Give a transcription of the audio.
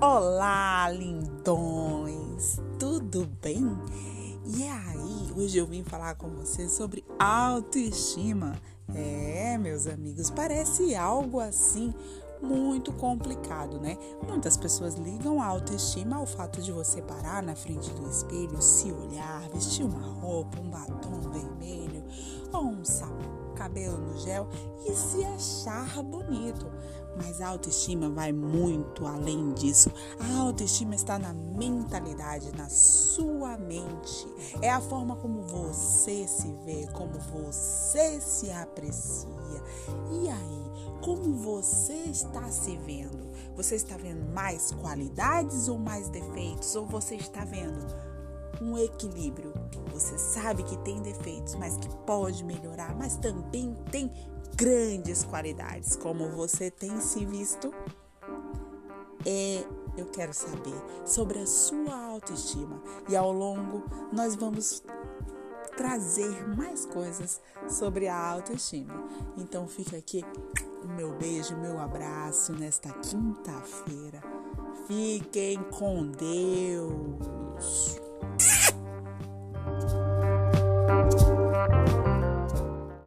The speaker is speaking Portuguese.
Olá, lindões! Tudo bem? E aí, hoje eu vim falar com você sobre autoestima. É, meus amigos, parece algo assim muito complicado, né? Muitas pessoas ligam a autoestima ao fato de você parar na frente do espelho, se olhar, vestir uma roupa, um batom vermelho ou um sapato cabelo no gel e se achar bonito. Mas a autoestima vai muito além disso. A autoestima está na mentalidade, na sua mente. É a forma como você se vê, como você se aprecia. E aí, como você está se vendo? Você está vendo mais qualidades ou mais defeitos? Ou você está vendo um equilíbrio. Você sabe que tem defeitos, mas que pode melhorar, mas também tem grandes qualidades. Como você tem se visto? É, eu quero saber sobre a sua autoestima e ao longo nós vamos trazer mais coisas sobre a autoestima. Então fica aqui o meu beijo, meu abraço nesta quinta-feira. Fiquem com Deus.